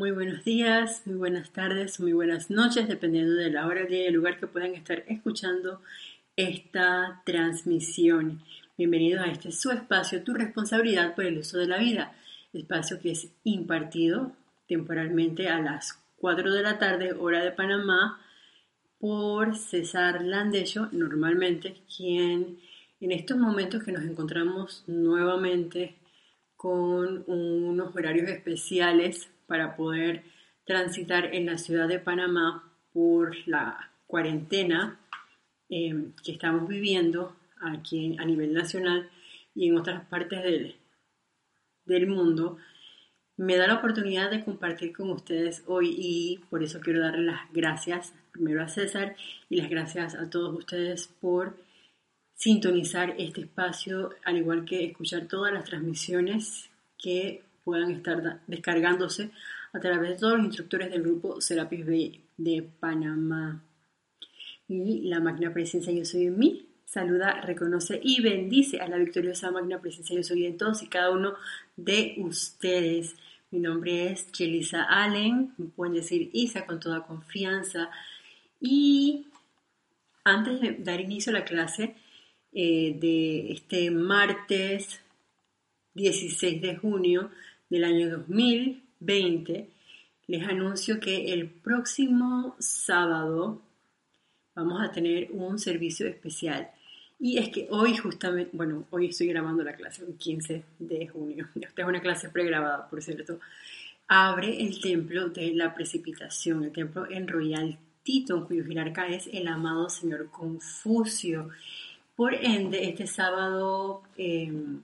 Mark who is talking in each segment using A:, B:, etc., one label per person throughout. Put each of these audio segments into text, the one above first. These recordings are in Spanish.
A: Muy buenos días, muy buenas tardes, muy buenas noches, dependiendo de la hora, y el lugar que puedan estar escuchando esta transmisión. Bienvenidos a este su espacio, tu responsabilidad por el uso de la vida, espacio que es impartido temporalmente a las 4 de la tarde, hora de Panamá, por César Landello, normalmente, quien en estos momentos que nos encontramos nuevamente con unos horarios especiales para poder transitar en la ciudad de Panamá por la cuarentena eh, que estamos viviendo aquí a nivel nacional y en otras partes del, del mundo, me da la oportunidad de compartir con ustedes hoy y por eso quiero darle las gracias primero a César y las gracias a todos ustedes por sintonizar este espacio, al igual que escuchar todas las transmisiones que puedan estar descargándose a través de todos los instructores del grupo Serapis Bay de Panamá. Y la magna presencia Yo Soy en mí saluda, reconoce y bendice a la victoriosa magna presencia Yo Soy en todos y cada uno de ustedes. Mi nombre es Chelisa Allen, me pueden decir Isa con toda confianza. Y antes de dar inicio a la clase eh, de este martes 16 de junio, del año 2020, les anuncio que el próximo sábado vamos a tener un servicio especial. Y es que hoy justamente, bueno, hoy estoy grabando la clase, el 15 de junio. Esta es una clase pregrabada, por cierto. Abre el templo de la precipitación, el templo en Royal Tito, cuyo jerarca es el amado señor Confucio. Por ende, este sábado em,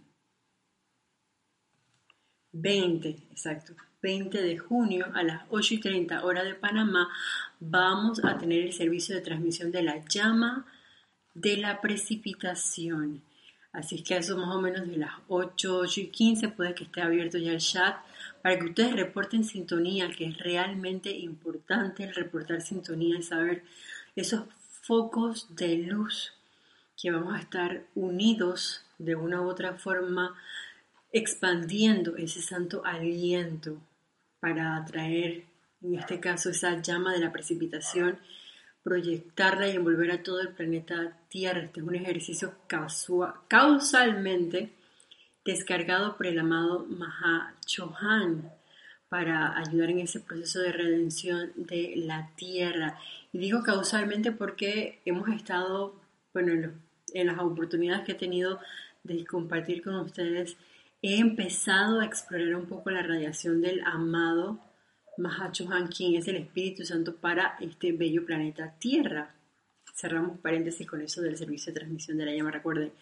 A: 20, exacto, 20 de junio a las 8 y 30 hora de Panamá, vamos a tener el servicio de transmisión de la llama de la precipitación. Así que eso más o menos de las 8, 8 y 15 puede que esté abierto ya el chat para que ustedes reporten sintonía, que es realmente importante el reportar sintonía y saber esos focos de luz que vamos a estar unidos de una u otra forma expandiendo ese santo aliento para atraer, en este caso, esa llama de la precipitación, proyectarla y envolver a todo el planeta Tierra. Este es un ejercicio causalmente descargado por el amado Maha Chohan para ayudar en ese proceso de redención de la Tierra. Y digo causalmente porque hemos estado, bueno, en, en las oportunidades que he tenido de compartir con ustedes, he empezado a explorar un poco la radiación del amado Mahachohan, quien es el Espíritu Santo para este bello planeta Tierra. Cerramos paréntesis con eso del servicio de transmisión de la llama. Recuerden,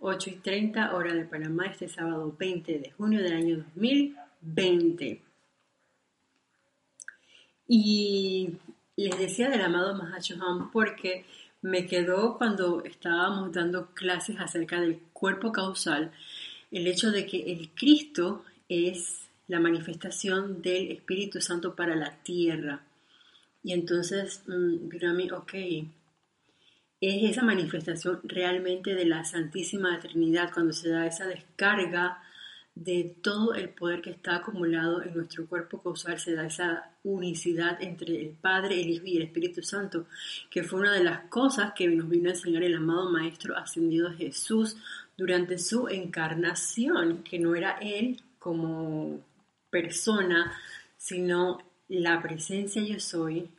A: 8 y 30 hora de Panamá, este sábado 20 de junio del año 2020. Y les decía del amado Mahachohan porque me quedó cuando estábamos dando clases acerca del cuerpo causal el hecho de que el Cristo es la manifestación del Espíritu Santo para la tierra. Y entonces, a mí, ok, es esa manifestación realmente de la Santísima Trinidad cuando se da esa descarga de todo el poder que está acumulado en nuestro cuerpo causal, se da esa unicidad entre el Padre, el Hijo y el Espíritu Santo, que fue una de las cosas que nos vino a enseñar el amado Maestro ascendido Jesús durante su encarnación, que no era él como persona, sino la presencia yo soy,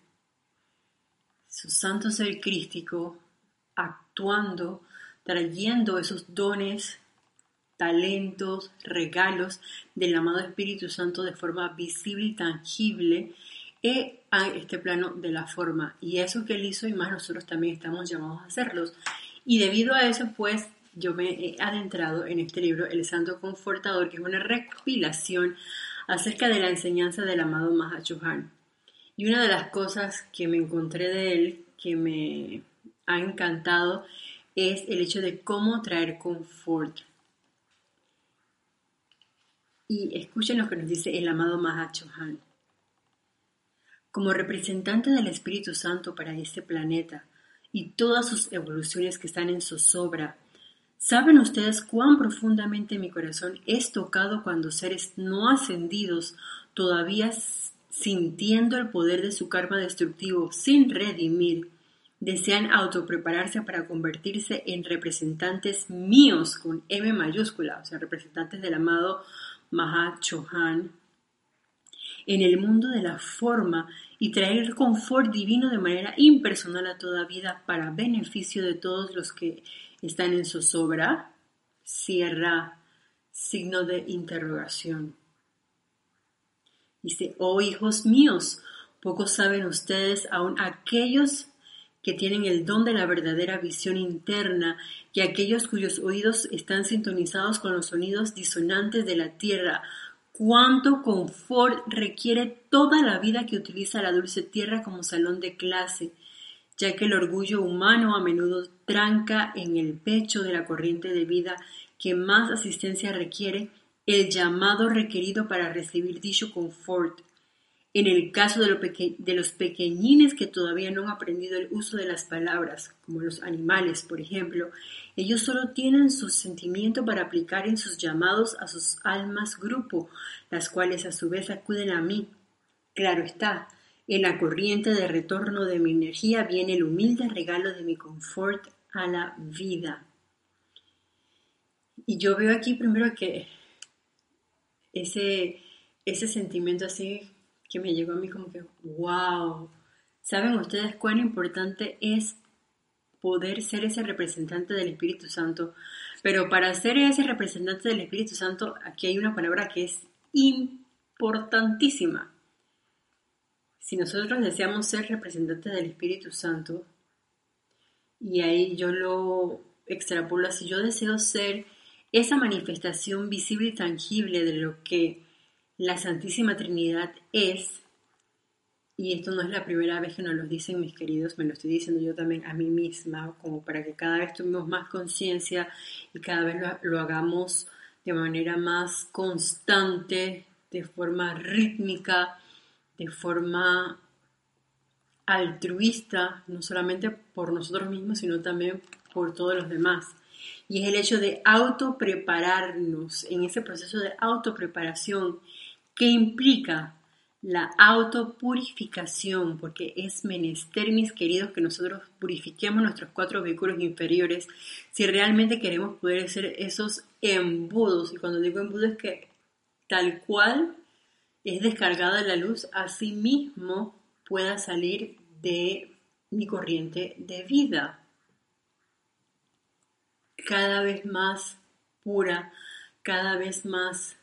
A: su santo ser crístico, actuando, trayendo esos dones, talentos, regalos del amado Espíritu Santo de forma visible y tangible e a este plano de la forma. Y eso que él hizo y más nosotros también estamos llamados a hacerlos. Y debido a eso, pues, yo me he adentrado en este libro, El Santo Confortador, que es una recopilación acerca de la enseñanza del amado Mahachohan. Y una de las cosas que me encontré de él, que me ha encantado, es el hecho de cómo traer confort. Y escuchen lo que nos dice el amado Mahachohan. Como representante del Espíritu Santo para este planeta y todas sus evoluciones que están en zozobra ¿Saben ustedes cuán profundamente mi corazón es tocado cuando seres no ascendidos todavía sintiendo el poder de su karma destructivo sin redimir, desean autoprepararse para convertirse en representantes míos con M mayúscula, o sea, representantes del amado Mahachohan, en el mundo de la forma y traer confort divino de manera impersonal a toda vida para beneficio de todos los que están en zozobra, cierra signo de interrogación. Dice, oh hijos míos, pocos saben ustedes, aun aquellos que tienen el don de la verdadera visión interna, y aquellos cuyos oídos están sintonizados con los sonidos disonantes de la tierra, cuánto confort requiere toda la vida que utiliza la dulce tierra como salón de clase, ya que el orgullo humano a menudo tranca en el pecho de la corriente de vida que más asistencia requiere el llamado requerido para recibir dicho confort. En el caso de, los pequeñines que todavía no han aprendido el uso de las palabras, como los animales, por ejemplo, ellos solo tienen su sentimiento para aplicar en sus llamados a sus almas grupo, las cuales a su vez acuden a mí. Claro está, en la corriente de retorno de mi energía viene el humilde regalo de mi confort a la vida. Y yo veo aquí primero que ese, ese sentimiento así que me llegó a mí como que, wow, ¿saben ustedes cuán importante es poder ser ese representante del Espíritu Santo? Pero para ser ese representante del Espíritu Santo, aquí hay una palabra que es importantísima. Si nosotros deseamos ser representantes del Espíritu Santo, y ahí yo lo extrapolo así, yo deseo ser esa manifestación visible y tangible de lo que la Santísima Trinidad es, y esto no es la primera vez que nos lo dicen mis queridos, me lo estoy diciendo yo también a mí misma, como para que cada vez tengamos más conciencia y cada vez lo, hagamos de manera más constante, de forma rítmica, de forma altruista, no solamente por nosotros mismos, sino también por todos los demás y es el hecho de autoprepararnos en ese proceso de autopreparación que implica la autopurificación, porque es menester, mis queridos, que nosotros purifiquemos nuestros cuatro vehículos inferiores si realmente queremos poder ser esos embudos. Y cuando digo embudo es que tal cual es descargada la luz, así mismo pueda salir de mi corriente de vida cada vez más pura, cada vez más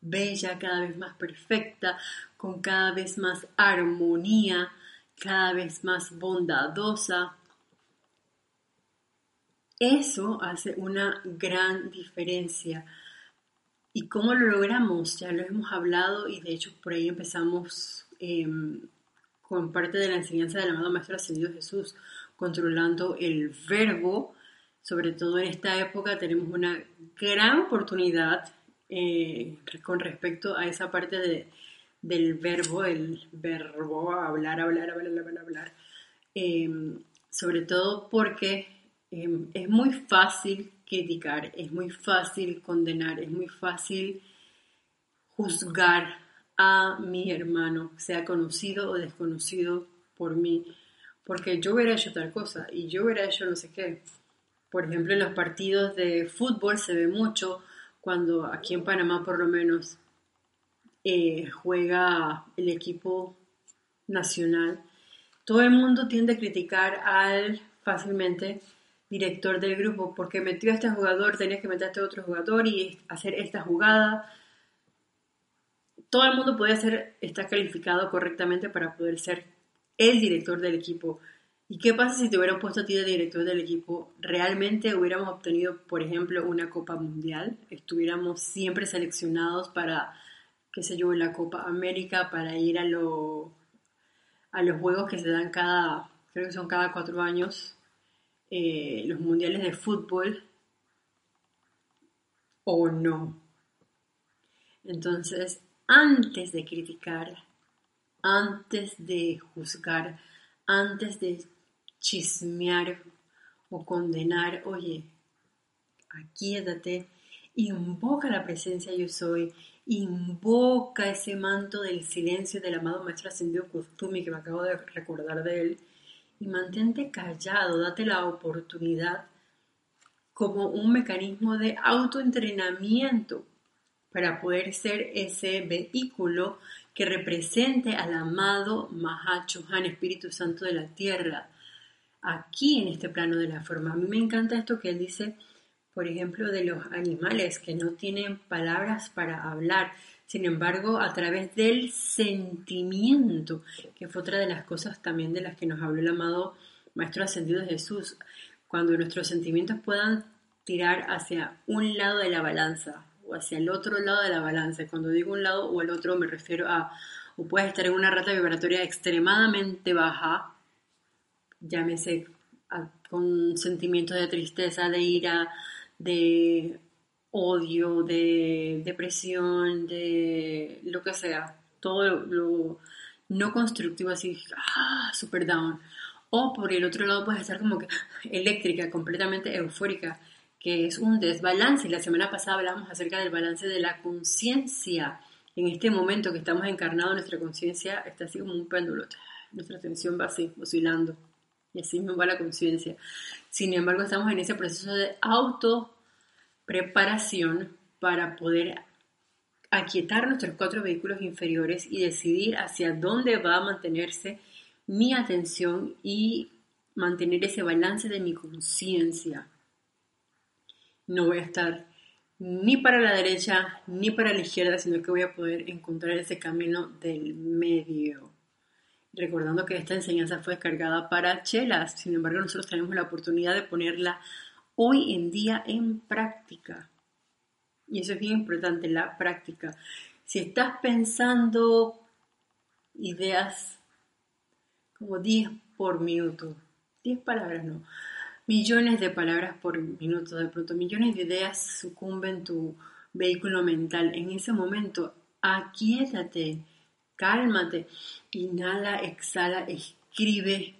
A: bella, cada vez más perfecta, con cada vez más armonía, cada vez más bondadosa. Eso hace una gran diferencia. ¿Y cómo lo logramos? Ya lo hemos hablado y de hecho por ahí empezamos em, con parte de la enseñanza del amado Maestro Ascendido Jesús, controlando el verbo sobre todo en esta época tenemos una gran oportunidad eh, con respecto a esa parte de, del verbo, el verbo hablar, hablar, hablar, hablar, hablar. Em, sobre todo porque em, es muy fácil criticar, es muy fácil condenar, es muy fácil juzgar a mi hermano, sea conocido o desconocido por mí, porque yo hubiera hecho tal cosa y yo hubiera hecho no sé qué. Por ejemplo, en los partidos de fútbol se ve mucho cuando aquí en Panamá por lo menos eh, juega el equipo nacional. Todo el mundo tiende a criticar al fácilmente director del grupo porque metió a este jugador, tenía que meter a este otro jugador y hacer esta jugada. Todo el mundo puede ser, está calificado correctamente para poder ser el director del equipo. ¿Y qué pasa si te hubieran puesto a ti de director del equipo? ¿Realmente hubiéramos obtenido, por ejemplo, una Copa Mundial? ¿Estuviéramos siempre seleccionados para, qué sé yo, la Copa América, para ir a, a los juegos que se dan cada, creo que son cada cuatro años, eh, los mundiales de fútbol? ¿O no? Entonces, antes de criticar, antes de juzgar, antes de chismear o condenar, oye, aquíétate, invoca la presencia yo soy invoca ese manto del silencio del amado Maestro Ascendido Kuzumi, que me acabo de recordar de él, y mantente callado, date la oportunidad como un mecanismo de autoentrenamiento para poder ser ese vehículo que represente al amado Mahachohan, Espíritu Santo de la Tierra, aquí en este plano de la forma. A mí me encanta esto que él dice, por ejemplo, de los animales que no tienen palabras para hablar, sin embargo, a través del sentimiento, que fue otra de las cosas también de las que nos habló el amado Maestro Ascendido de Jesús, cuando nuestros sentimientos puedan tirar hacia un lado de la balanza o hacia el otro lado de la balanza. Cuando digo un lado o el otro me refiero a, o puedes estar en una rata vibratoria extremadamente baja, llámese con sentimientos de tristeza, de ira, de odio, de depresión, de lo que sea, todo lo, no constructivo así, ah, super down. O por el otro lado puedes estar como que eléctrica, completamente eufórica, que es un desbalance. La semana pasada hablamos acerca del balance de la conciencia. En este momento que estamos encarnados, nuestra conciencia está así como un péndulo. Nuestra atención va así, oscilando. Y así mismo va la conciencia. Sin embargo, estamos en ese proceso de auto preparación para poder aquietar nuestros cuatro vehículos inferiores y decidir hacia dónde va a mantenerse mi atención y mantener ese balance de mi conciencia. No voy a estar ni para la derecha ni para la izquierda, sino que voy a poder encontrar ese camino del medio. Recordando que esta enseñanza fue descargada para chelas, sin embargo nosotros tenemos la oportunidad de ponerla hoy en día en práctica. Y eso es bien importante, la práctica. Si estás pensando ideas como 10 por minuto. 10 palabras no. Millones de palabras por minuto. De pronto, millones de ideas sucumben tu vehículo mental. En ese momento, aquíétate, cálmate, inhala, exhala, escribe,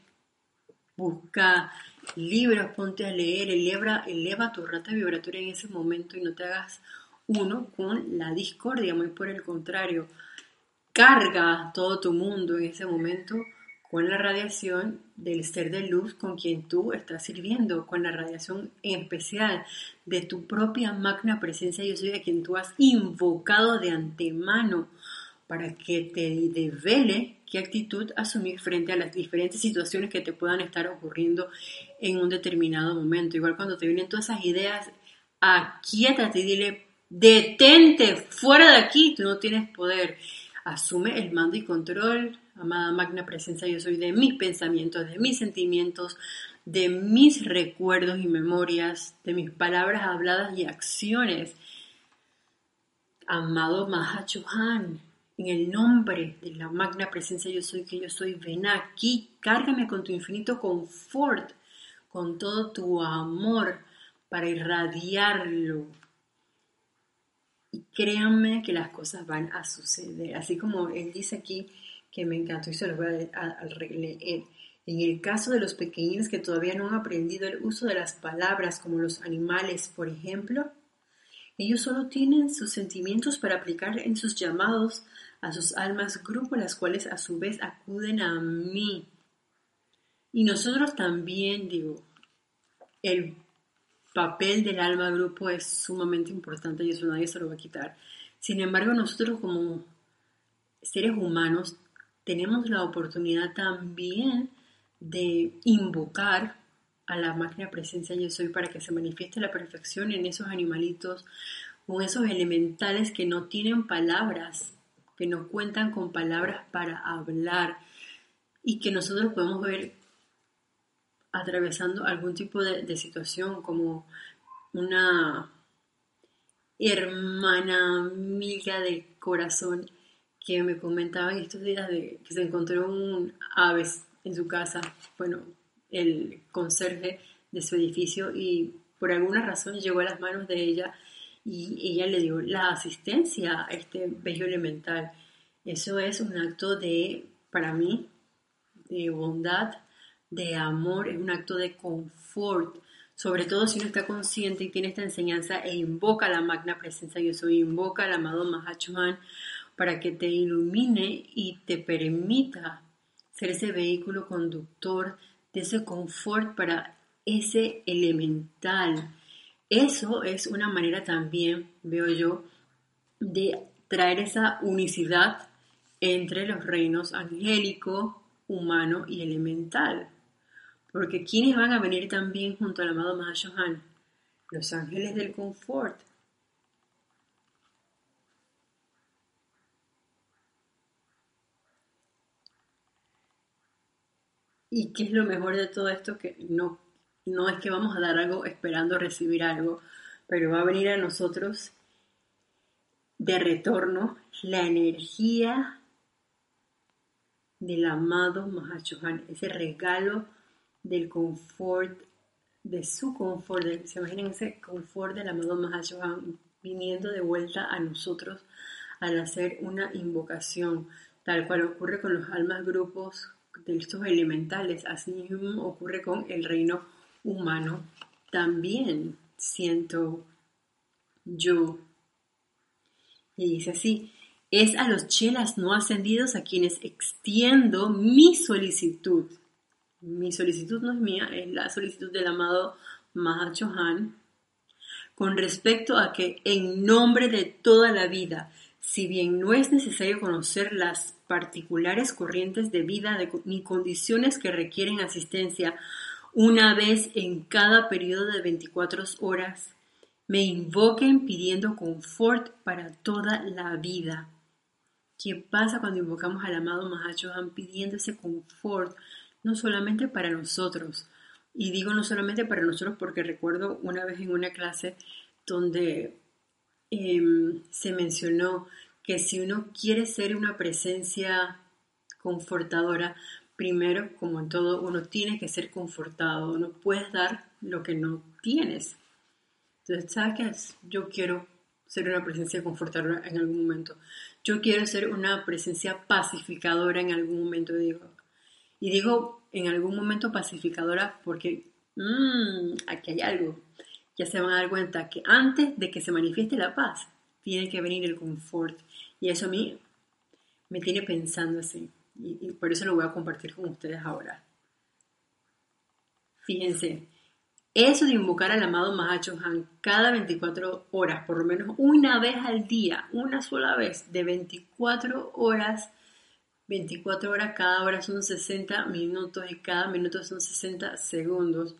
A: busca libros, ponte a leer, eleva, eleva tu rata vibratoria en ese momento y no te hagas uno con la discordia, muy por el contrario, carga todo tu mundo en ese momento con la radiación del ser de luz con quien tú estás sirviendo, con la radiación especial de tu propia magna presencia. Yo soy a quien tú has invocado de antemano para que te devele qué actitud asumir frente a las diferentes situaciones que te puedan estar ocurriendo en un determinado momento. Igual cuando te vienen todas esas ideas, aquíétate y dile, detente, fuera de aquí, tú no tienes poder. Asume el mando y control, amada magna presencia, yo soy de mis pensamientos, de mis sentimientos, de mis recuerdos y memorias, de mis palabras habladas y acciones. Amado Mahachohan, en el nombre de la magna presencia yo soy que yo soy, ven aquí, cárgame con tu infinito confort, con todo tu amor para irradiarlo. Y créanme que las cosas van a suceder. Así como él dice aquí, que me encantó y se lo voy a, leer. En el caso de los pequeños que todavía no han aprendido el uso de las palabras, como los animales, por ejemplo, ellos solo tienen sus sentimientos para aplicar en sus llamados a sus almas grupo, las cuales a su vez acuden a mí. Y nosotros también, digo, el papel del alma grupo es sumamente importante y eso nadie se lo va a quitar. Sin embargo, nosotros como seres humanos tenemos la oportunidad también de invocar a la máquina presencia yo soy para que se manifieste la perfección en esos animalitos, con esos elementales que no tienen palabras, que no cuentan con palabras para hablar y que nosotros podemos ver atravesando algún tipo de, situación como una hermana amiga de corazón que me comentaba en estos días de que se encontró un aves en su casa, bueno, el conserje de su edificio y por alguna razón llegó a las manos de ella y ella le dio la asistencia a este bello elemental. Eso es un acto de, para mí, de bondad, de amor, es un acto de confort. sobre todo si uno está consciente y tiene esta enseñanza e invoca la magna presencia yo soy, invoca al amado Mahachohan para que te ilumine y te permita ser ese vehículo conductor de ese confort para ese elemental. Eso es una manera también, veo yo, de traer esa unicidad entre los reinos angélico, humano y elemental. Porque ¿quiénes van a venir también junto al amado Mahashohan? Los ángeles del confort. ¿Y qué es lo mejor de todo esto? Que no, no es que vamos a dar algo esperando recibir algo, pero va a venir a nosotros de retorno la energía del amado Mahachohan, ese regalo del confort, de su confort, se imaginan ese confort del amado Mahashohan viniendo de vuelta a nosotros al hacer una invocación, tal cual ocurre con los almas grupos de estos elementales, así mismo ocurre con el reino humano. También siento yo. Y dice así, es a los chelas no ascendidos a quienes extiendo mi solicitud mi solicitud no es mía, es la solicitud del amado Mahachohan, con respecto a que en nombre de toda la vida, si bien no es necesario conocer las particulares corrientes de vida ni condiciones que requieren asistencia una vez en cada periodo de 24 horas, me invoquen pidiendo confort para toda la vida. ¿Qué pasa cuando invocamos al amado Mahachohan pidiendo ese confort no solamente para nosotros. Y digo no solamente para nosotros porque recuerdo una vez en una clase donde em, se mencionó que si uno quiere ser una presencia confortadora, primero, como en todo, uno tiene que ser confortado, no puedes dar lo que no tienes. Entonces, ¿sabes qué Yo quiero ser una presencia confortadora en algún momento. Yo quiero ser una presencia pacificadora en algún momento. Digo, y digo en algún momento pacificadora porque mmm, aquí hay algo. Ya se van a dar cuenta que antes de que se manifieste la paz, tiene que venir el confort. Y eso a mí me tiene pensando así. Y, por eso lo voy a compartir con ustedes ahora. Fíjense, eso de invocar al amado Mahacho Han cada 24 horas, por lo menos una vez al día, una sola vez, de 24 horas 24 horas, cada hora son 60 minutos y cada minuto son 60 segundos.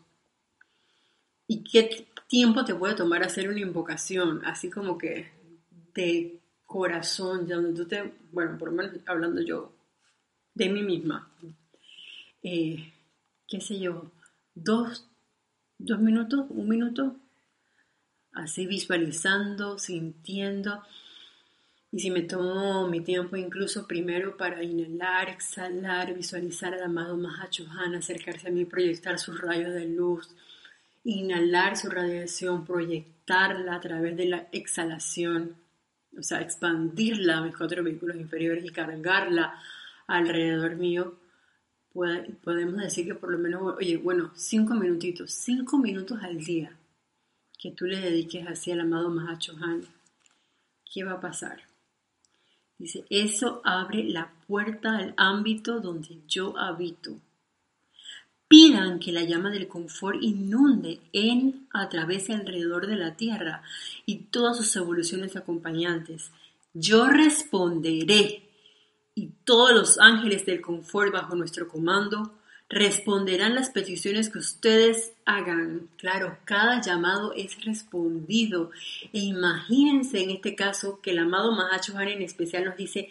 A: ¿Y qué tiempo te puede tomar hacer una invocación? Así como que de corazón, donde tú te, bueno, por lo menos hablando yo de mí misma, eh, qué sé yo, dos, dos minutos, un minuto, así visualizando, sintiendo. Y si me tomo mi tiempo incluso primero para inhalar, exhalar, visualizar al amado Mahachohan, acercarse a mí, proyectar sus rayos de luz, inhalar su radiación, proyectarla a través de la exhalación, o sea, expandirla a mis cuatro vehículos inferiores y cargarla alrededor mío, podemos decir que por lo menos, oye, bueno, cinco minutitos, cinco minutos al día que tú le dediques así al amado Mahachohan, ¿qué va a pasar? Dice, eso abre la puerta al ámbito donde yo habito. Pidan que la llama del confort inunde en, a través y alrededor de la tierra y todas sus evoluciones acompañantes. Yo responderé y todos los ángeles del confort bajo nuestro comando responderán las peticiones que ustedes hagan. Claro, cada llamado es respondido. E imagínense en este caso que el amado Mahacho en especial nos dice,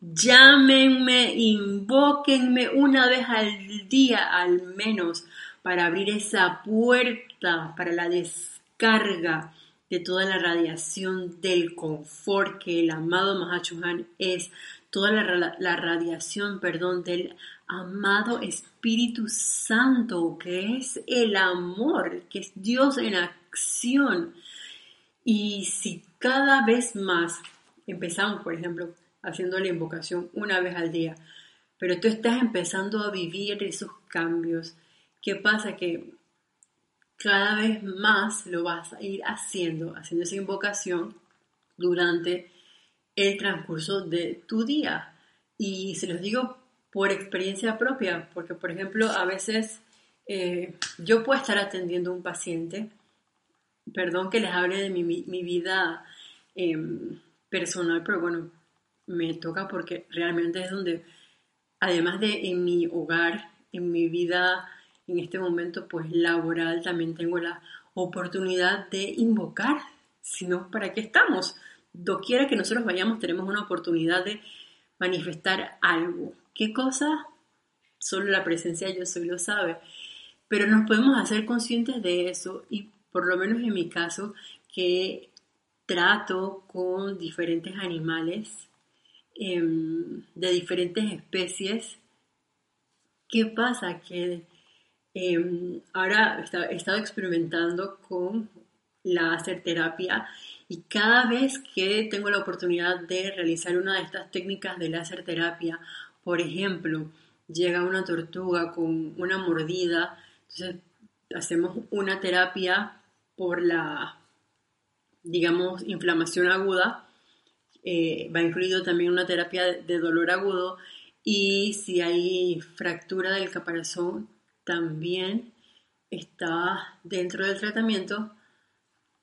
A: llámenme, invóquenme una vez al día al menos para abrir esa puerta para la descarga de toda la radiación del confort que el amado Mahachohan es, toda la, radiación, perdón, del amado Espíritu Santo, que es el amor, que es Dios en acción. Y si cada vez más empezamos, por ejemplo, haciendo la invocación una vez al día, pero tú estás empezando a vivir esos cambios, ¿qué pasa? Que cada vez más lo vas a ir haciendo, haciendo esa invocación durante el transcurso de tu día. Y se los digo por experiencia propia, porque por ejemplo a veces eh, yo puedo estar atendiendo a un paciente, perdón que les hable de mi, vida em, personal, pero bueno, me toca porque realmente es donde, además de en mi hogar, en mi vida en este momento pues laboral, también tengo la oportunidad de invocar, si no, ¿para qué estamos? Doquiera que nosotros vayamos, tenemos una oportunidad de manifestar algo. ¿Qué cosa? Solo la presencia yo soy lo sabe. Pero nos podemos hacer conscientes de eso y por lo menos en mi caso, que trato con diferentes animales em, de diferentes especies. ¿Qué pasa? Que em, ahora he estado experimentando con la láser terapia y cada vez que tengo la oportunidad de realizar una de estas técnicas de láser terapia, por ejemplo, llega una tortuga con una mordida, entonces hacemos una terapia por la, digamos, inflamación aguda, eh, va incluido también una terapia de dolor agudo y si hay fractura del caparazón, también está dentro del tratamiento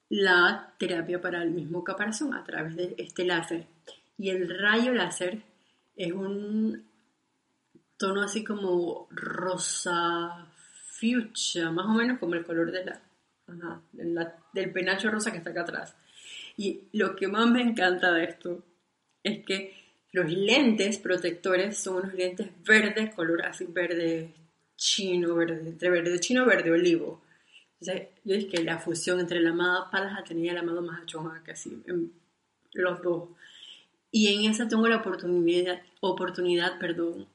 A: la terapia para el mismo caparazón a través de este láser. Y el rayo láser es un tono así como rosa fuchsia, más o menos como el color de del penacho rosa que está acá atrás. Y lo que más me encanta de esto es que los lentes protectores son unos lentes verdes, color así verde chino, verde, entre verde chino, verde olivo yo dije que la fusión entre la amada Palas tenía el amado Mahachoma, casi los dos. Y en esa tengo la oportunidad, oportunidad perdón,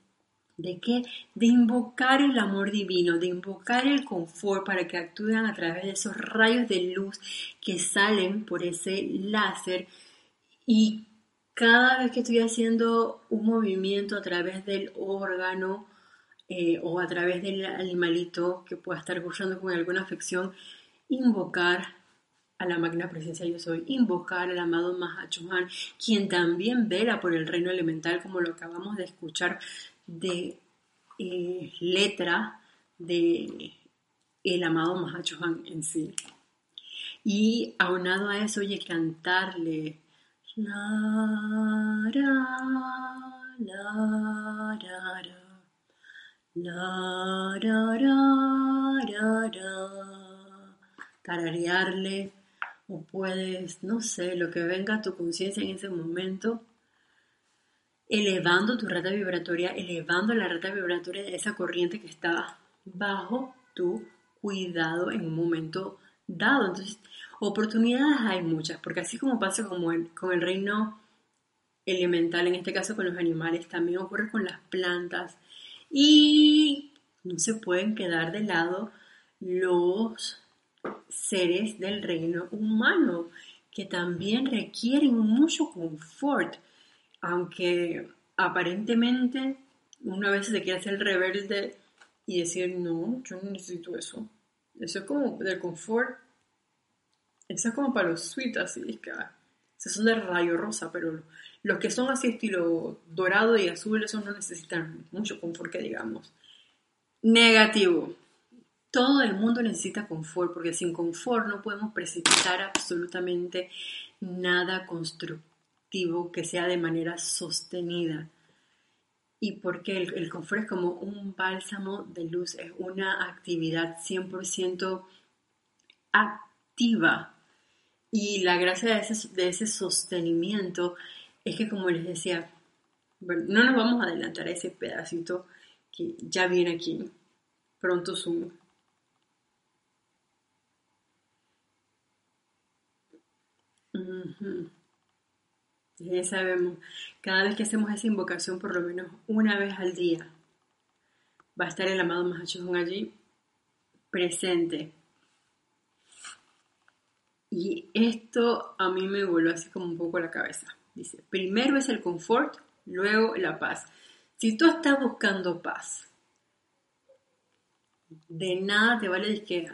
A: ¿de qué? De invocar el amor divino, de invocar el confort para que actúen a través de esos rayos de luz que salen por ese láser. Y cada vez que estoy haciendo un movimiento a través del órgano, eh, o a través del animalito que pueda estar gozando con alguna afección, invocar a la magna presencia yo soy, invocar al amado Mahachohan, quien también vela por el reino elemental, como lo acabamos de escuchar de eh, letra de el amado Mahachohan en sí. Y aunado a eso, oye, cantarle la, la, tararearle o puedes, no sé, lo que venga a tu conciencia en ese momento, elevando tu rata vibratoria, elevando la rata vibratoria de esa corriente que está bajo tu cuidado en un momento dado. Entonces, oportunidades hay muchas, porque así como pasa como con el reino elemental, en este caso con los animales, también ocurre con las plantas, y no se pueden quedar de lado los seres del reino humano, que también requieren mucho confort, aunque aparentemente una vez se quiere hacer rebelde y decir, no, yo no necesito eso. Eso es como del confort, eso es como para los sweet, así, es que esos son de rayo rosa, pero los que son así estilo dorado y azul, esos no necesitan mucho confort que digamos. Negativo. Todo el mundo necesita confort, porque sin confort no podemos precipitar absolutamente nada constructivo que sea de manera sostenida. Y porque el, el confort es como un bálsamo de luz, es una actividad 100% activa. Y la gracia de ese, de ese sostenimiento es que como les decía, no nos vamos a adelantar a ese pedacito que ya viene aquí, pronto sumo. Ya sabemos, cada vez que hacemos esa invocación, por lo menos una vez al día, va a estar el amado Mahachujun allí presente. Y esto a mí me volvió así como un poco la cabeza. Dice, primero es el confort, luego la paz. Si tú estás buscando paz, de nada te vale que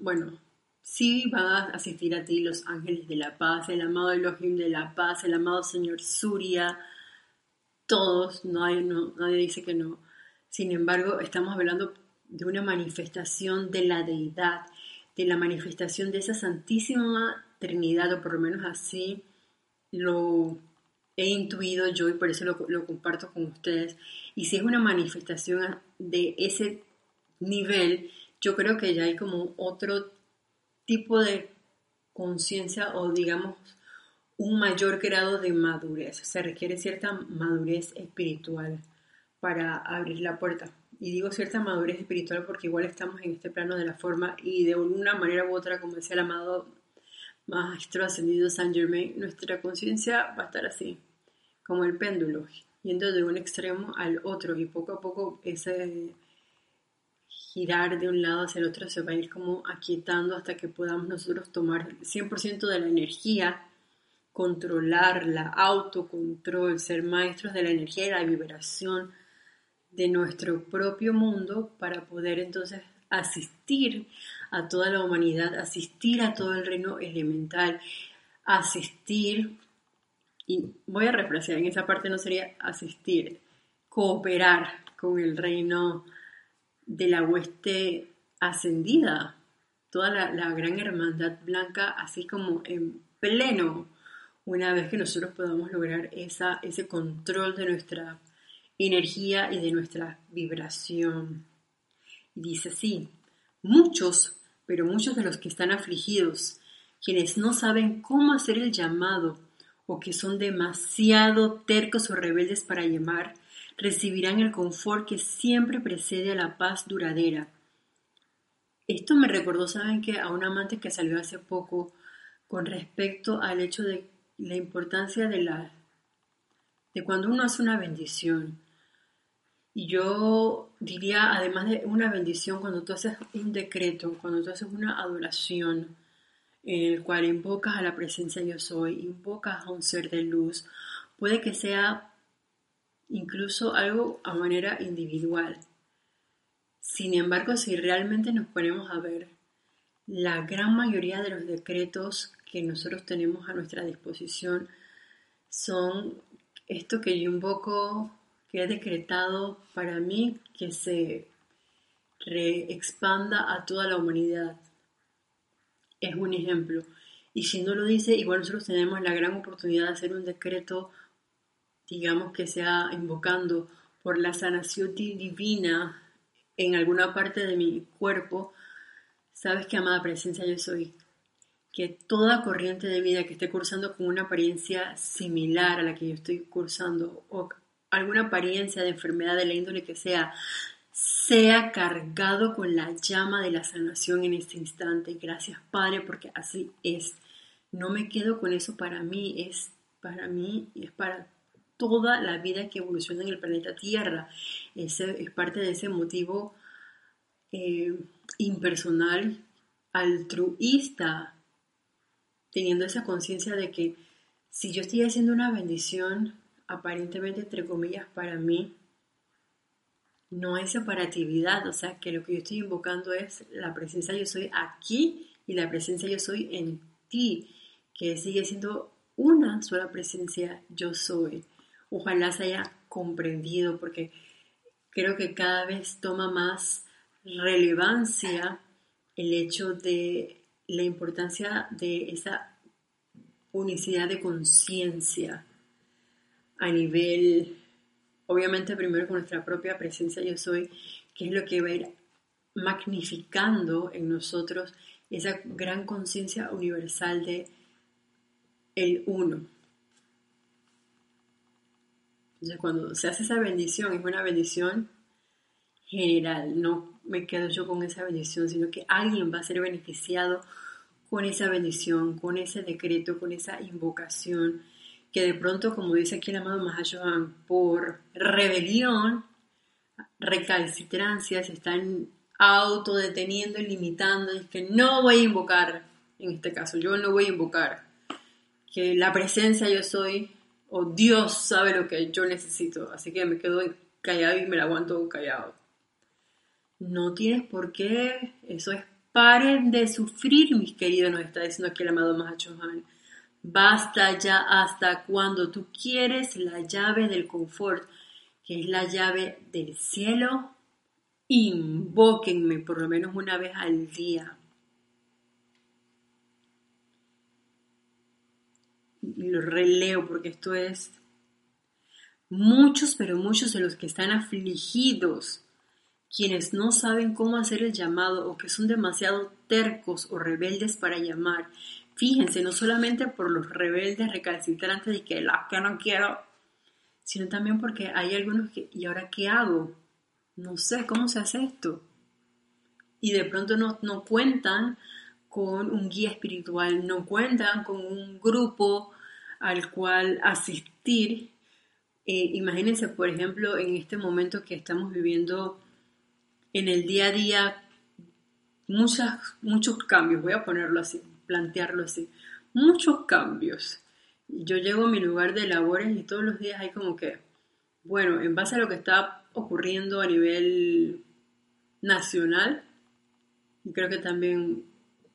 A: bueno, sí van a asistir a ti los ángeles de la paz, el amado Elohim de la paz, el amado Señor Surya, todos, no hay, nadie dice que no. Sin embargo, estamos hablando de una manifestación de la deidad, de la manifestación de esa Santísima Trinidad, o por lo menos así lo he intuido yo y por eso lo, lo comparto con ustedes. Y si es una manifestación de ese nivel, yo creo que ya hay como otro tipo de conciencia o digamos un mayor grado de madurez. Se requiere cierta madurez espiritual para abrir la puerta. Y digo cierta madurez espiritual porque igual estamos en este plano de la forma y de una manera u otra, como decía el amado Maestro Ascendido Saint Germain, nuestra conciencia va a estar así, como el péndulo, yendo de un extremo al otro y poco a poco ese girar de un lado hacia el otro se va a ir como aquietando hasta que podamos nosotros tomar 100% de la energía, controlarla, autocontrol, ser maestros de la energía y la vibración de nuestro propio mundo para poder entonces asistir a toda la humanidad, asistir a todo el reino elemental, asistir, y voy a refrasear, en esa parte no sería asistir, cooperar con el reino de la hueste ascendida, toda la, la gran hermandad blanca, así como en pleno, una vez que nosotros podamos lograr esa, ese control de nuestra energía y de nuestra vibración. Y dice así, muchos, pero muchos de los que están afligidos, quienes no saben cómo hacer el llamado o que son demasiado tercos o rebeldes para llamar, recibirán el confort que siempre precede a la paz duradera. Esto me recordó, ¿saben que A un amante que salió hace poco con respecto al hecho de la importancia de la de cuando uno hace una bendición. Y yo diría, además de una bendición, cuando tú haces un decreto, cuando tú haces una adoración, en el cual invocas a la presencia yo soy, invocas a un ser de luz, puede que sea incluso algo a manera individual. Sin embargo, si realmente nos ponemos a ver, la gran mayoría de los decretos que nosotros tenemos a nuestra disposición son esto que yo invoco que he decretado para mí que se expanda a toda la humanidad. Es un ejemplo. Y si no lo dice, igual nosotros tenemos la gran oportunidad de hacer un decreto, digamos que sea invocando por la sanación divina en alguna parte de mi cuerpo. Sabes que, amada presencia, yo soy. Que toda corriente de vida que esté cursando con una apariencia similar a la que yo estoy cursando alguna apariencia de enfermedad de la índole que sea, sea cargado con la llama de la sanación en este instante. Gracias, Padre, porque así es. No me quedo con eso para mí, es para mí y es para toda la vida que evoluciona en el planeta Tierra. Ese es parte de ese motivo eh, impersonal, altruista, teniendo esa conciencia de que si yo estoy haciendo una bendición aparentemente, entre comillas, para mí, no hay separatividad, o sea, que lo que yo estoy invocando es la presencia yo soy aquí y la presencia yo soy en ti, que sigue siendo una sola presencia yo soy. Ojalá se haya comprendido porque creo que cada vez toma más relevancia el hecho de la importancia de esa unicidad de conciencia a nivel, obviamente primero con nuestra propia presencia yo soy, que es lo que va a ir magnificando en nosotros esa gran conciencia universal de el uno. Entonces cuando se hace esa bendición, es una bendición general, no me quedo yo con esa bendición, sino que alguien va a ser beneficiado con esa bendición, con ese decreto, con esa invocación, que de pronto, como dice aquí el amado Mahashohan, por rebelión, recalcitrancia, se están autodeteniendo y limitando, es que no voy a invocar, en este caso, yo no voy a invocar, que la presencia yo soy, o Dios sabe lo que yo necesito, así que me quedo callado y me la aguanto callado. No tienes por qué, eso es Paren de sufrir, mis queridos, nos está diciendo aquí el amado Mahachohan. Basta ya hasta cuando tú quieres la llave del confort, que es la llave del cielo. Invóquenme por lo menos una vez al día. Lo releo porque esto es muchos, pero muchos de los que están afligidos quienes no saben cómo hacer el llamado o que son demasiado tercos o rebeldes para llamar. Fíjense, no solamente por los rebeldes recalcitrantes de que la que no quiero, sino también porque hay algunos que, ¿y ahora qué hago? No sé cómo se hace esto. Y de pronto no, no cuentan con un guía espiritual, no cuentan con un grupo al cual asistir. Eh, imagínense, por ejemplo, en este momento que estamos viviendo en el día a día muchas, muchos cambios, voy a ponerlo así, plantearlo así, muchos cambios. Yo llego a mi lugar de labores y todos los días hay como que, bueno, en base a lo que está ocurriendo a nivel nacional, y creo que también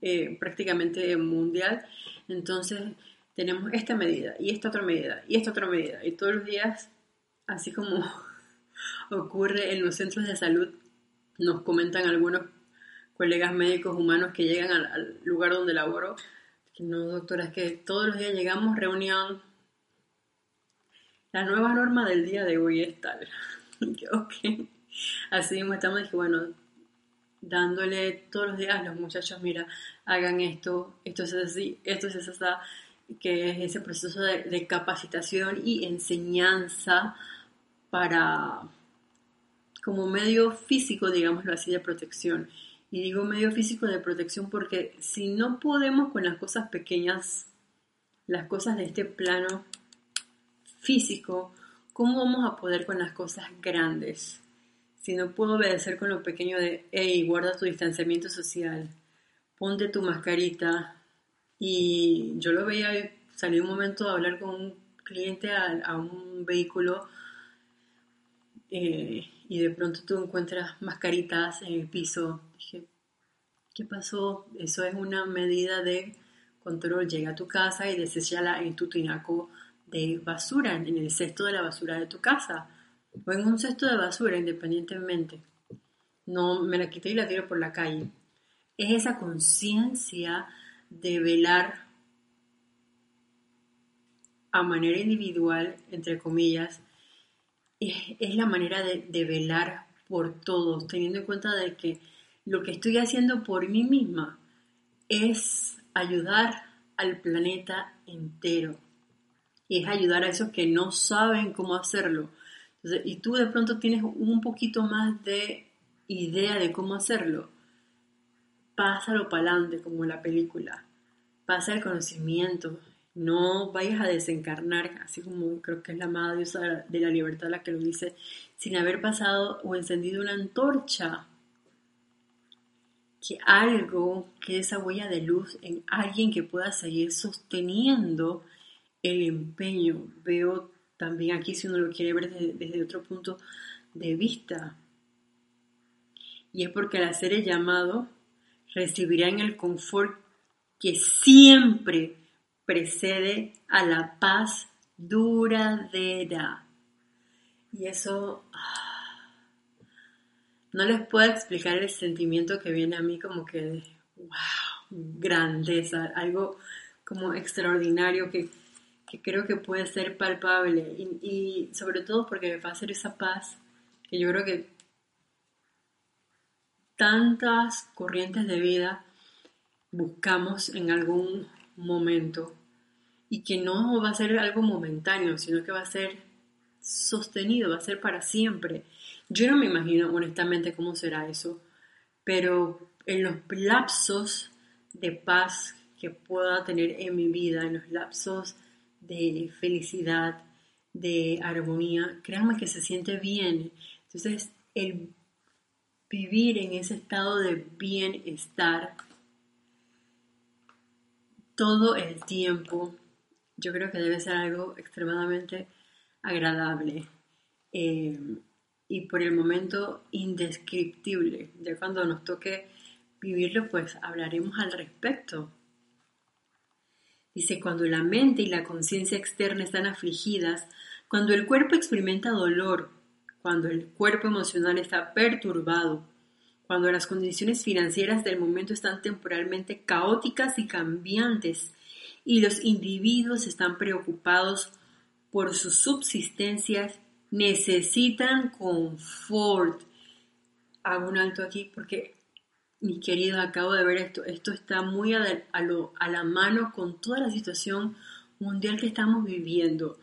A: eh, prácticamente mundial, entonces tenemos esta medida y esta otra medida y esta otra medida, y todos los días, así como ocurre en los centros de salud, nos comentan algunos colegas médicos humanos que llegan al, lugar donde laboro, no, doctora, es que todos los días llegamos, reunión, la nueva norma del día de hoy es tal. ok. Así mismo estamos, dije, bueno, dándole todos los días a los muchachos, mira, hagan esto, esto es así, esto es así, que es ese proceso de capacitación y enseñanza para como medio físico, digámoslo así, de protección. Y digo medio físico de protección porque si no podemos con las cosas pequeñas, las cosas de este plano físico, ¿cómo vamos a poder con las cosas grandes? Si no puedo obedecer con lo pequeño de, hey, guarda tu distanciamiento social, ponte tu mascarita. Y yo lo veía, salí un momento a hablar con un cliente a, un vehículo eh, y de pronto tú encuentras mascaritas en el piso. Dije, ¿qué pasó? Eso es una medida de control. Llega a tu casa y deséchala en tu tinaco de basura, en el cesto de la basura de tu casa o en un cesto de basura independientemente. No me la quité y la tiro por la calle. Es esa conciencia de velar a manera individual, entre comillas, es, la manera de, velar por todos, teniendo en cuenta de que lo que estoy haciendo por mí misma es ayudar al planeta entero. Y es ayudar a esos que no saben cómo hacerlo. y tú de pronto tienes un poquito más de idea de cómo hacerlo. Pásalo para adelante, como la película. Pasa el conocimiento, no vayas a desencarnar, así como creo que es la diosa de la libertad la que lo dice, sin haber pasado o encendido una antorcha. Que algo, que esa huella de luz en alguien que pueda seguir sosteniendo el empeño. Veo también aquí, si uno lo quiere ver desde, otro punto de vista. Y es porque al hacer el llamado recibirán el confort que siempre precede a la paz duradera. Y eso ah, no les puedo explicar el sentimiento que viene a mí como que, wow, grandeza, algo como extraordinario que, creo que puede ser palpable y, y, sobre todo porque me va a hacer esa paz que yo creo que tantas corrientes de vida buscamos en algún momento y que no va a ser algo momentáneo, sino que va a ser sostenido, va a ser para siempre. Yo no me imagino honestamente cómo será eso, pero en los lapsos de paz que pueda tener en mi vida, en los lapsos de felicidad, de armonía, créanme que se siente bien. Entonces, el vivir en ese estado de bienestar todo el tiempo, yo creo que debe ser algo extremadamente agradable eh, y por el momento indescriptible. Ya cuando nos toque vivirlo, pues hablaremos al respecto. Dice, cuando la mente y la conciencia externa están afligidas, cuando el cuerpo experimenta dolor, cuando el cuerpo emocional está perturbado, cuando las condiciones financieras del momento están temporalmente caóticas y cambiantes y los individuos están preocupados por sus subsistencias, necesitan confort. Hago un alto aquí porque, mi querido, acabo de ver esto. Esto está muy a, a la mano con toda la situación mundial que estamos viviendo.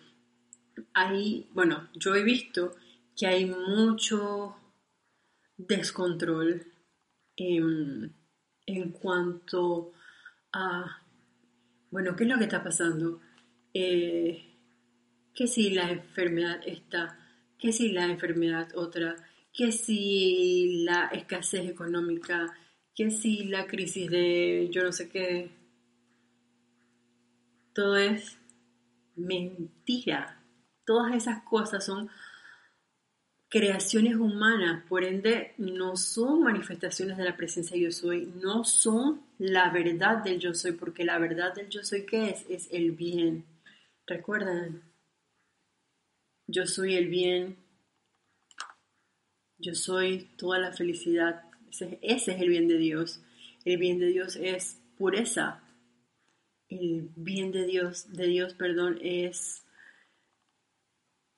A: Hay, bueno, yo he visto que hay mucho descontrol en, cuanto a, bueno, ¿qué es lo que está pasando? Eh, que si la enfermedad está, que si la enfermedad otra, que si la escasez económica, que si la crisis de yo no sé qué, todo es mentira. Todas esas cosas son creaciones humanas, por ende no son manifestaciones de la presencia yo soy, no son la verdad del yo soy, porque la verdad del yo soy ¿qué es? Es el bien. Recuerdan, yo soy el bien, yo soy toda la felicidad, ese, es el bien de Dios. El bien de Dios es pureza. El bien de Dios, de Dios, perdón, es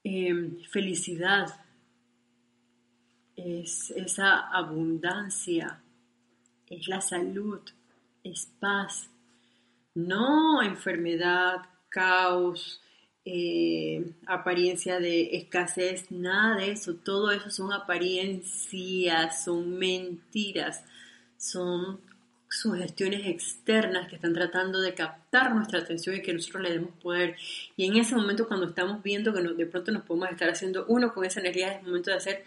A: em, felicidad, es esa abundancia, es la salud, es paz, no enfermedad, caos, eh, apariencia de escasez, nada de eso, todo eso son apariencias, son mentiras, son sugestiones externas que están tratando de captar nuestra atención y que nosotros le demos poder. Y en ese momento cuando estamos viendo que de pronto nos podemos estar haciendo uno con esa energía, es el momento de hacer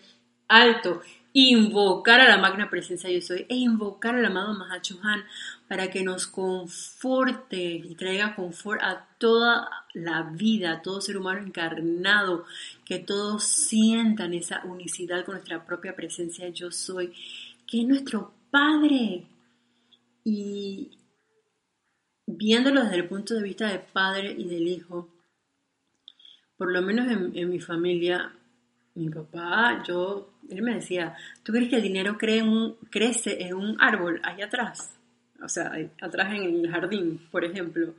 A: alto, invocar a la magna presencia yo soy e invocar al amado Mahachohan para que nos conforte y traiga confort a toda la vida, a todo ser humano encarnado, que todos sientan esa unicidad con nuestra propia presencia yo soy, que es nuestro Padre. Y viéndolo desde el punto de vista del Padre y del Hijo, por lo menos en mi familia, mi papá, yo él me decía, ¿tú crees que el dinero crece en un árbol allá atrás? O sea, atrás en el jardín, por ejemplo.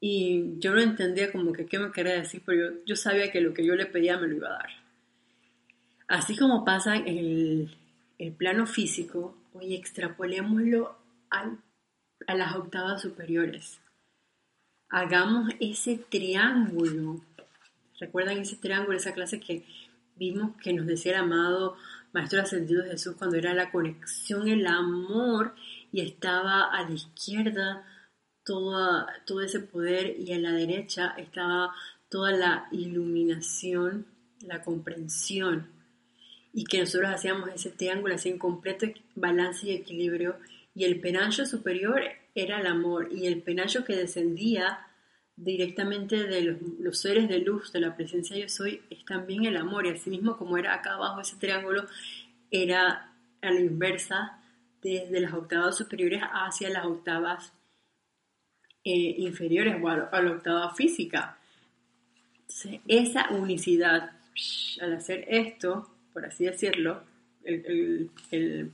A: Y yo no entendía como que qué me quería decir, pero yo, sabía que lo que yo le pedía me lo iba a dar. Así como pasa en el, plano físico, oye, extrapolémoslo a las octavas superiores. Hagamos ese triángulo. ¿Recuerdan ese triángulo, esa clase que vimos que nos decía el amado Maestro Ascendido Jesús cuando era la conexión, el amor y estaba a la izquierda todo ese poder y a la derecha estaba toda la iluminación, la comprensión. Y que nosotros hacíamos ese triángulo así en completo balance y equilibrio. Y el penacho superior era el amor y el penacho que descendía directamente de los, seres de luz, de la presencia yo soy, es también el amor. Y así mismo como era acá abajo ese triángulo, era a la inversa, desde las octavas superiores hacia las octavas eh, inferiores o a, la octava física. esa unicidad, al hacer esto, por así decirlo, el, el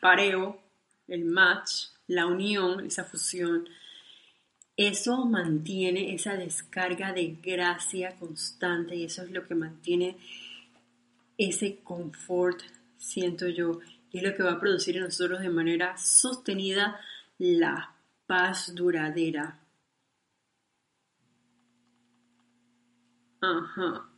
A: pareo, el match, la unión, esa fusión, eso mantiene esa descarga de gracia constante y eso es lo que mantiene ese confort, siento yo, y es lo que va a producir en nosotros de manera sostenida la paz duradera. Ajá.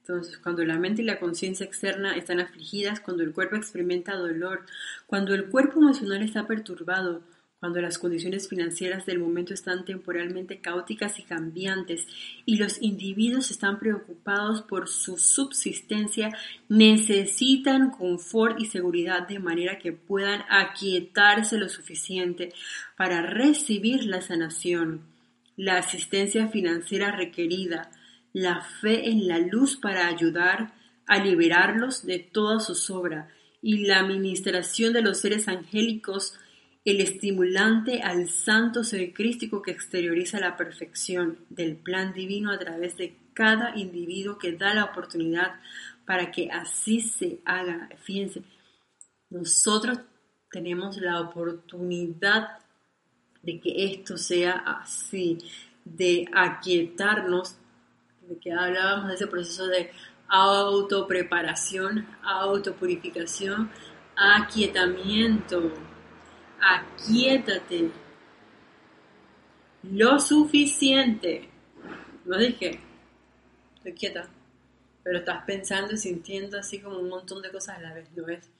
A: Entonces, cuando la mente y la conciencia externa están afligidas, cuando el cuerpo experimenta dolor, cuando el cuerpo emocional está perturbado, cuando las condiciones financieras del momento están temporalmente caóticas y cambiantes y los individuos están preocupados por su subsistencia, necesitan confort y seguridad de manera que puedan aquietarse lo suficiente para recibir la sanación, la asistencia financiera requerida, la fe en la luz para ayudar a liberarlos de toda su sobra y la administración de los seres angélicos el estimulante al santo ser crístico que exterioriza la perfección del plan divino a través de cada individuo que da la oportunidad para que así se haga. Fíjense, nosotros tenemos la oportunidad de que esto sea así, de aquietarnos, de que hablábamos de ese proceso de autopreparación, autopurificación, aquietamiento aquietate lo suficiente. No dije, estoy quieta, pero estás pensando y sintiendo así como un montón de cosas a la vez, ¿no ves?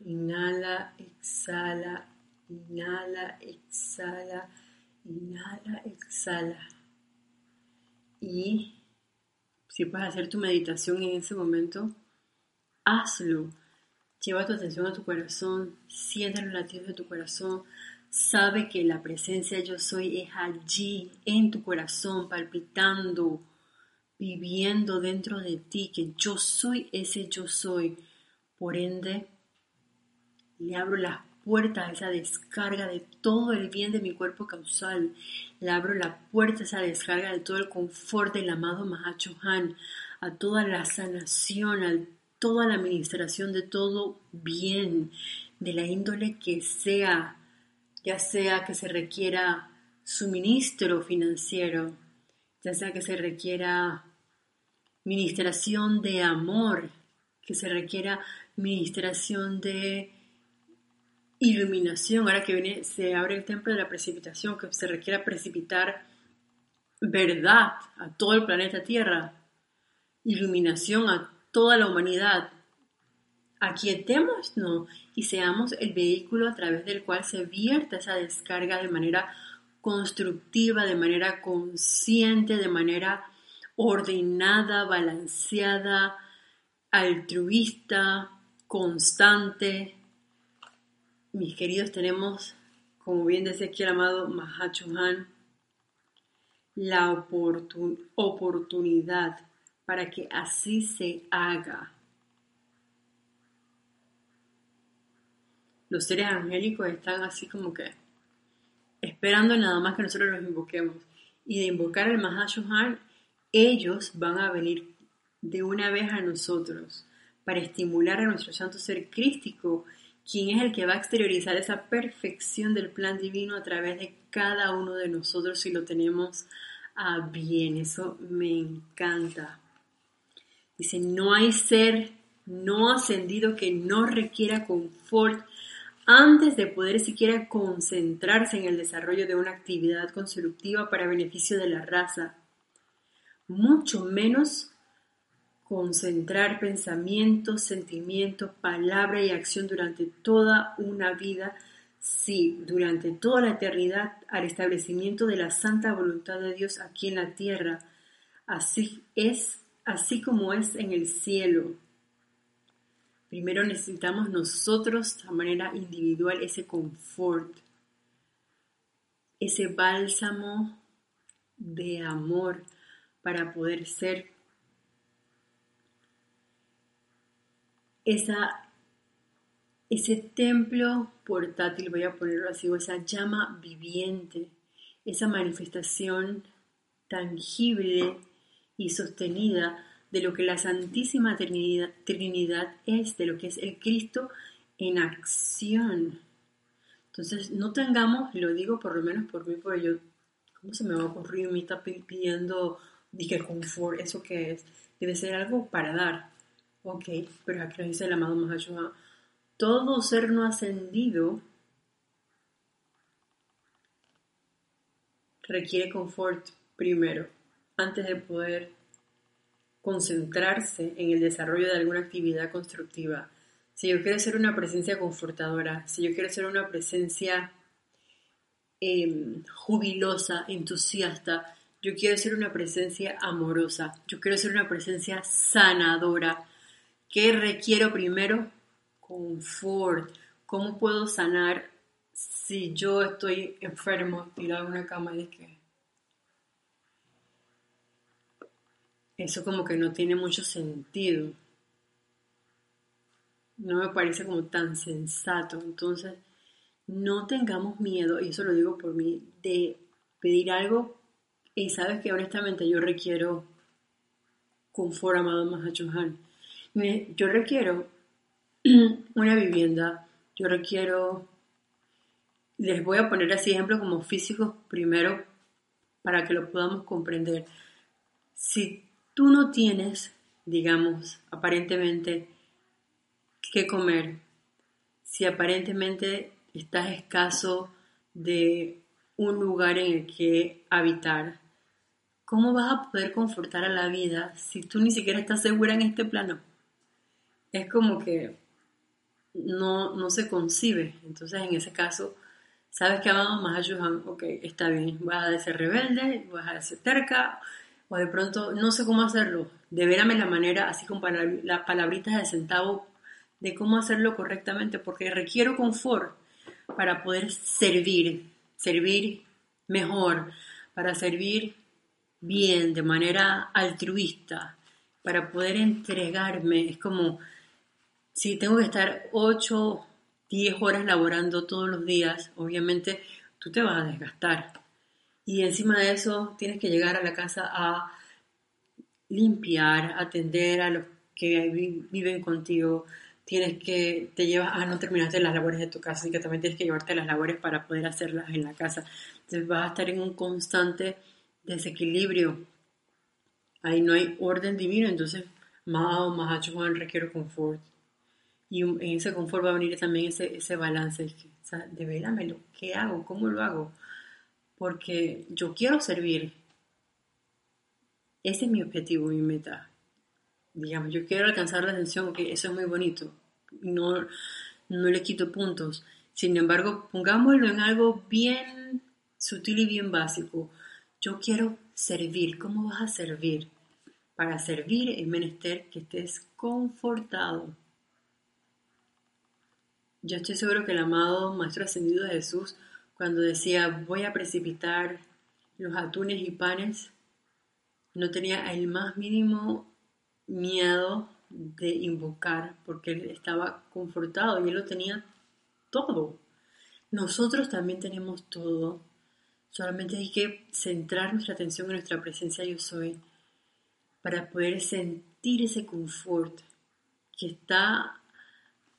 A: Inhala, exhala, inhala, exhala, inhala, exhala. Y si puedes hacer tu meditación en ese momento, hazlo Lleva tu atención a tu corazón, siente los latidos de tu corazón, sabe que la presencia yo soy es allí, en tu corazón, palpitando, viviendo dentro de ti, que yo soy ese yo soy. Por ende, le abro las puertas a esa descarga de todo el bien de mi cuerpo causal. Le abro la puerta a esa descarga de todo el confort del amado Mahacho Han, a toda la sanación, al toda la administración de todo bien, de la índole que sea, ya sea que se requiera suministro financiero, ya sea que se requiera ministración de amor, que se requiera ministración de iluminación, ahora que viene, se abre el templo de la precipitación, que se requiera precipitar verdad a todo el planeta Tierra, iluminación a toda la humanidad. Aquietémonos y seamos el vehículo a través del cual se vierta esa descarga de manera constructiva, de manera consciente, de manera ordenada, balanceada, altruista, constante. Mis queridos, tenemos, como bien decía aquí el amado Mahachuhan, la oportunidad para que así se haga. Los seres angélicos están así como que esperando nada más que nosotros los invoquemos. Y de invocar al Mahashohan, ellos van a venir de una vez a nosotros para estimular a nuestro santo ser crístico, quien es el que va a exteriorizar esa perfección del plan divino a través de cada uno de nosotros si lo tenemos a bien. Eso me encanta. Dice, no hay ser no ascendido que no requiera confort antes de poder siquiera concentrarse en el desarrollo de una actividad constructiva para beneficio de la raza. Mucho menos concentrar pensamientos, sentimientos, palabra y acción durante toda una vida, sí, durante toda la eternidad, al establecimiento de la santa voluntad de Dios aquí en la tierra. Así es así como es en el cielo. Primero necesitamos nosotros, de manera individual, ese confort, ese bálsamo de amor para poder ser esa, ese templo portátil, voy a ponerlo así, o esa llama viviente, esa manifestación tangible y sostenida de lo que la Santísima Trinidad, es, de lo que es el Cristo en acción. Entonces, no tengamos, lo digo por lo menos por mí, porque yo, ¿cómo se me va a ocurrir? Me está pidiendo, dije, confort, ¿eso qué es? Debe ser algo para dar. Ok, pero aquí nos dice el amado Mahashua, todo ser no ascendido requiere confort primero antes de poder concentrarse en el desarrollo de alguna actividad constructiva. Si yo quiero ser una presencia confortadora, si yo quiero ser una presencia em, jubilosa, entusiasta, yo quiero ser una presencia amorosa, yo quiero ser una presencia sanadora. ¿Qué requiero primero? Confort. ¿Cómo puedo sanar si yo estoy enfermo, tirado en una cama y que eso como que no tiene mucho sentido. no me parece como tan sensato. Entonces, no tengamos miedo, y eso lo digo por mí, de pedir algo y sabes que honestamente yo requiero confort, amado Mahachohan. Yo requiero una vivienda, yo requiero, les voy a poner así ejemplos como físicos primero para que lo podamos comprender. Si tú no tienes, digamos, aparentemente, qué comer, si aparentemente estás escaso de un lugar en el que habitar, ¿cómo vas a poder confortar a la vida si tú ni siquiera estás segura en este plano? Es como que no, no se concibe. Entonces, en ese caso, sabes que amamos más a Johan, ok, está bien, vas a ser rebelde, vas a ser terca, de pronto no sé cómo hacerlo. Deberame la manera, así con las palabritas de centavo, de cómo hacerlo correctamente, porque requiero confort para poder servir, servir mejor, para servir bien, de manera altruista, para poder entregarme. Es como si tengo que estar 8, 10 horas laborando todos los días, obviamente tú te vas a desgastar. Y encima de eso tienes que llegar a la casa a limpiar, atender a los que viven contigo. Tienes que, te llevas, ah, no terminaste las labores de tu casa, así que también tienes que llevarte las labores para poder hacerlas en la casa. Entonces vas a estar en un constante desequilibrio. Ahí no hay orden divino, entonces Mao, Mahachohan requiere confort. Y en ese confort va a venir también ese, ese balance. O sea, devélamelo, ¿qué hago? ¿Cómo lo hago? Porque yo quiero servir. Ese es mi objetivo, mi meta. Digamos, yo quiero alcanzar la atención, que eso es muy bonito. No, no le quito puntos. Sin embargo, pongámoslo en algo bien sutil y bien básico. Yo quiero servir. ¿Cómo vas a servir? Para servir es menester que estés confortado. Yo estoy seguro que el amado Maestro Ascendido de Jesús, cuando decía voy a precipitar los atunes y panes, no tenía el más mínimo miedo de invocar porque él estaba confortado y él lo tenía todo. Nosotros también tenemos todo Solamente hay que centrar nuestra atención en nuestra presencia yo soy para poder sentir ese confort que está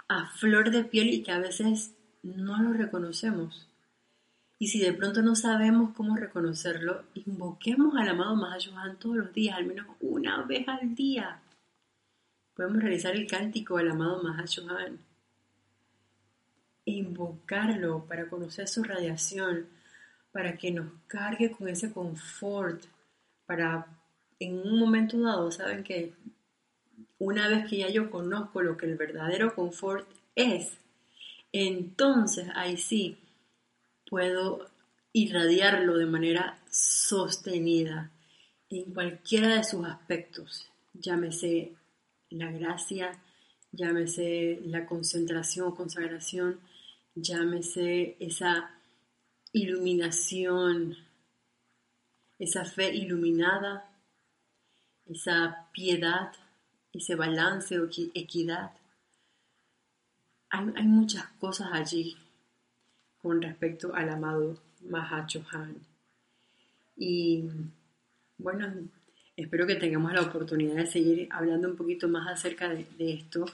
A: a flor de piel y que a veces no lo reconocemos. Y si de pronto no sabemos cómo reconocerlo, invoquemos al amado Mahashohan todos los días, al menos una vez al día. Podemos realizar el cántico al amado e invocarlo para conocer su radiación, para que nos cargue con ese confort, para en un momento dado, saben que una vez que ya yo conozco lo que el verdadero confort es, entonces ahí sí puedo irradiarlo de manera sostenida en cualquiera de sus aspectos, llámese la gracia, llámese la concentración o consagración, llámese esa iluminación, esa fe iluminada, esa piedad, ese balance o equidad. Hay, muchas cosas allí con respecto al amado Mahachohan. Y bueno, espero que tengamos la oportunidad de seguir hablando un poquito más acerca de, de esto.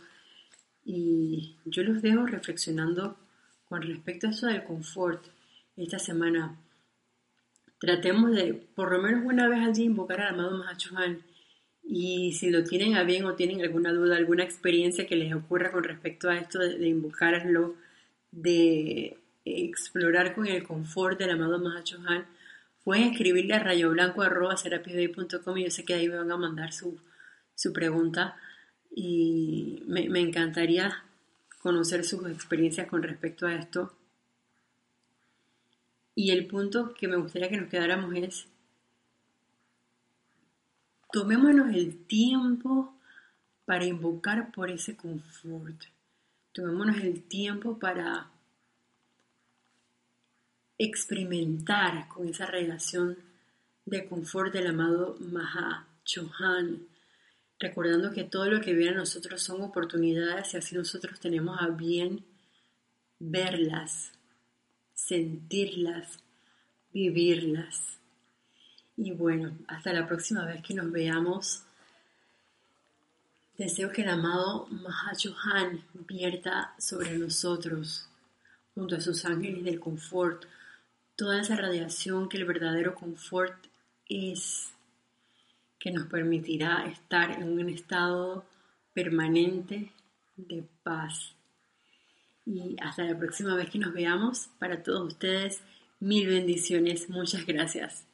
A: Y yo los dejo reflexionando con respecto a eso del confort esta semana tratemos de por lo menos una vez al día invocar al amado Mahachohan y si lo tienen a bien o tienen alguna duda, alguna experiencia que les ocurra con respecto a esto de, invocarlo, de explorar con el confort del amado Mahachohan, pueden escribirle a rayoblanco.com y yo sé que ahí me van a mandar su, su pregunta y me, me encantaría conocer sus experiencias con respecto a esto y el punto que me gustaría que nos quedáramos es, tomémonos el tiempo para invocar por ese confort. Tomémonos el tiempo para experimentar con esa relación de confort del amado Maha Chohan. recordando que todo lo que viene a nosotros son oportunidades y así nosotros tenemos a bien verlas, sentirlas, vivirlas. Y bueno, hasta la próxima vez que nos veamos. Deseo que el amado Mahachohan vierta sobre nosotros, junto a sus ángeles del confort, toda esa radiación que el verdadero confort es, que nos permitirá estar en un estado permanente de paz. Y hasta la próxima vez que nos veamos, para todos ustedes, mil bendiciones, muchas gracias.